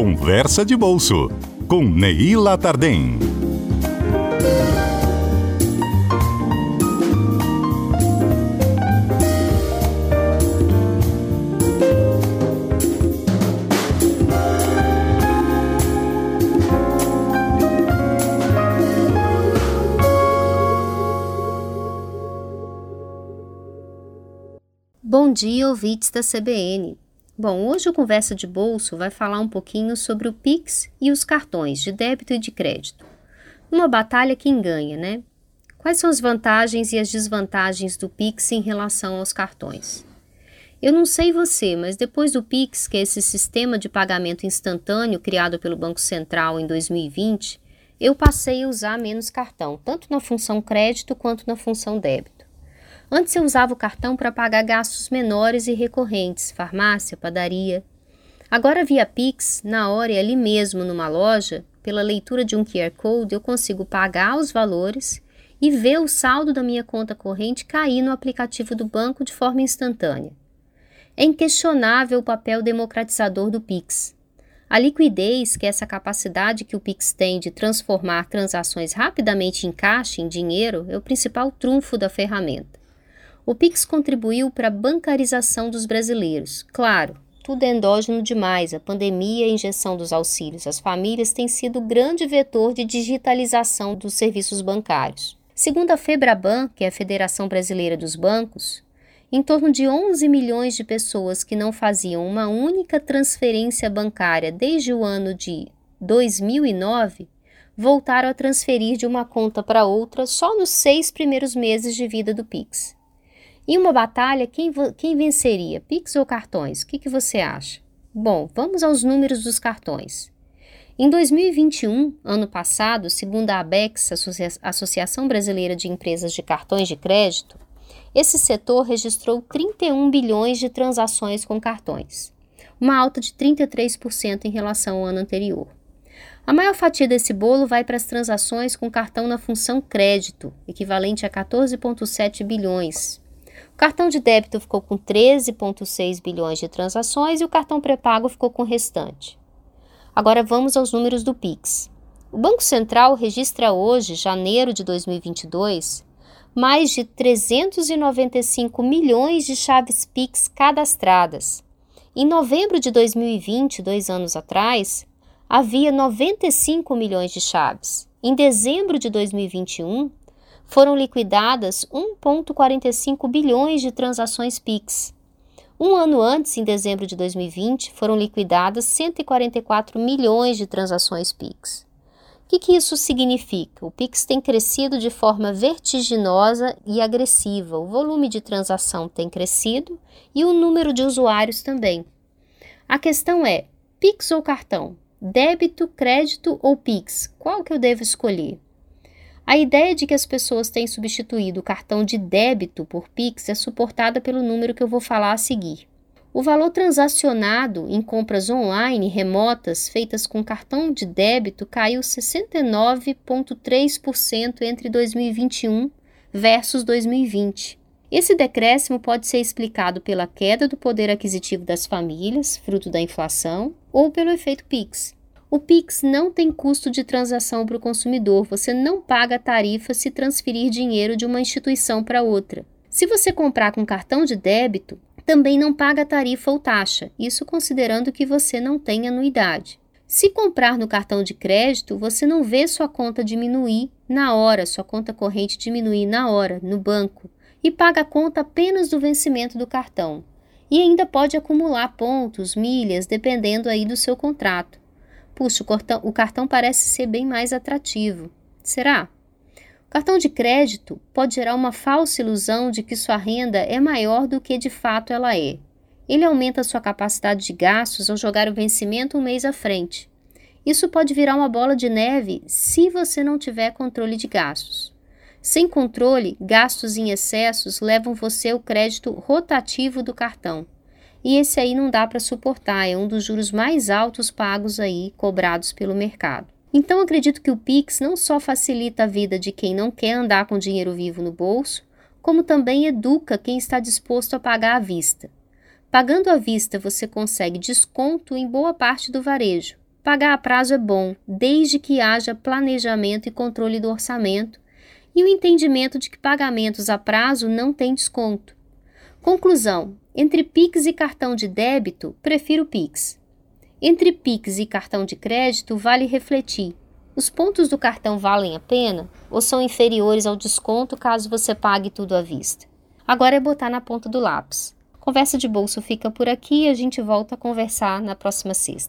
Conversa de Bolso, com Neila Tardem. Bom dia, ouvintes da CBN. Bom, hoje o Conversa de Bolso vai falar um pouquinho sobre o Pix e os cartões de débito e de crédito. Uma batalha quem ganha, né? Quais são as vantagens e as desvantagens do Pix em relação aos cartões? Eu não sei você, mas depois do Pix, que é esse sistema de pagamento instantâneo criado pelo Banco Central em 2020, eu passei a usar menos cartão, tanto na função crédito quanto na função débito. Antes eu usava o cartão para pagar gastos menores e recorrentes, farmácia, padaria. Agora via Pix, na hora e ali mesmo numa loja, pela leitura de um QR Code, eu consigo pagar os valores e ver o saldo da minha conta corrente cair no aplicativo do banco de forma instantânea. É inquestionável o papel democratizador do Pix. A liquidez, que é essa capacidade que o Pix tem de transformar transações rapidamente em caixa, em dinheiro, é o principal trunfo da ferramenta. O Pix contribuiu para a bancarização dos brasileiros. Claro, tudo é endógeno demais. A pandemia e a injeção dos auxílios às famílias tem sido grande vetor de digitalização dos serviços bancários. Segundo a Febraban, que é a Federação Brasileira dos Bancos, em torno de 11 milhões de pessoas que não faziam uma única transferência bancária desde o ano de 2009 voltaram a transferir de uma conta para outra só nos seis primeiros meses de vida do Pix. Em uma batalha, quem, quem venceria? Pix ou cartões? O que, que você acha? Bom, vamos aos números dos cartões. Em 2021, ano passado, segundo a ABEX, Associação Brasileira de Empresas de Cartões de Crédito, esse setor registrou 31 bilhões de transações com cartões, uma alta de 33% em relação ao ano anterior. A maior fatia desse bolo vai para as transações com cartão na função crédito, equivalente a 14,7 bilhões, o cartão de débito ficou com 13,6 bilhões de transações e o cartão pré-pago ficou com o restante. Agora vamos aos números do Pix. O Banco Central registra hoje, janeiro de 2022, mais de 395 milhões de chaves Pix cadastradas. Em novembro de 2020, dois anos atrás, havia 95 milhões de chaves. Em dezembro de 2021, foram liquidadas 1,45 bilhões de transações PIX. Um ano antes, em dezembro de 2020, foram liquidadas 144 milhões de transações PIX. O que, que isso significa? O Pix tem crescido de forma vertiginosa e agressiva. O volume de transação tem crescido e o número de usuários também. A questão é: Pix ou cartão? Débito, crédito ou Pix? Qual que eu devo escolher? A ideia de que as pessoas têm substituído o cartão de débito por Pix é suportada pelo número que eu vou falar a seguir. O valor transacionado em compras online remotas feitas com cartão de débito caiu 69,3% entre 2021 versus 2020. Esse decréscimo pode ser explicado pela queda do poder aquisitivo das famílias, fruto da inflação, ou pelo efeito PIX. O Pix não tem custo de transação para o consumidor, você não paga tarifa se transferir dinheiro de uma instituição para outra. Se você comprar com cartão de débito, também não paga tarifa ou taxa, isso considerando que você não tem anuidade. Se comprar no cartão de crédito, você não vê sua conta diminuir na hora, sua conta corrente diminuir na hora, no banco, e paga a conta apenas do vencimento do cartão. E ainda pode acumular pontos, milhas, dependendo aí do seu contrato. Puxa, o cartão, o cartão parece ser bem mais atrativo. Será? O cartão de crédito pode gerar uma falsa ilusão de que sua renda é maior do que de fato ela é. Ele aumenta sua capacidade de gastos ao jogar o vencimento um mês à frente. Isso pode virar uma bola de neve se você não tiver controle de gastos. Sem controle, gastos em excessos levam você ao crédito rotativo do cartão e esse aí não dá para suportar, é um dos juros mais altos pagos aí cobrados pelo mercado. Então acredito que o Pix não só facilita a vida de quem não quer andar com dinheiro vivo no bolso, como também educa quem está disposto a pagar à vista. Pagando à vista, você consegue desconto em boa parte do varejo. pagar a prazo é bom, desde que haja planejamento e controle do orçamento e o entendimento de que pagamentos a prazo não têm desconto. Conclusão: entre Pix e cartão de débito, prefiro Pix. Entre Pix e cartão de crédito, vale refletir. Os pontos do cartão valem a pena ou são inferiores ao desconto caso você pague tudo à vista? Agora é botar na ponta do lápis. Conversa de bolso fica por aqui e a gente volta a conversar na próxima sexta.